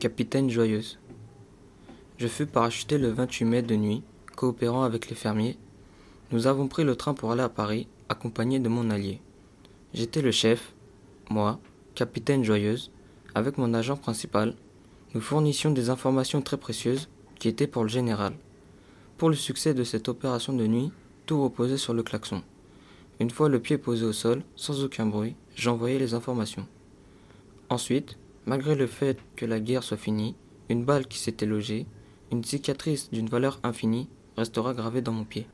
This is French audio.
Capitaine Joyeuse. Je fus parachuté le 28 mai de nuit, coopérant avec les fermiers. Nous avons pris le train pour aller à Paris, accompagné de mon allié. J'étais le chef, moi, capitaine Joyeuse, avec mon agent principal. Nous fournissions des informations très précieuses qui étaient pour le général. Pour le succès de cette opération de nuit, tout reposait sur le klaxon. Une fois le pied posé au sol, sans aucun bruit, j'envoyais les informations. Ensuite, Malgré le fait que la guerre soit finie, une balle qui s'était logée, une cicatrice d'une valeur infinie, restera gravée dans mon pied.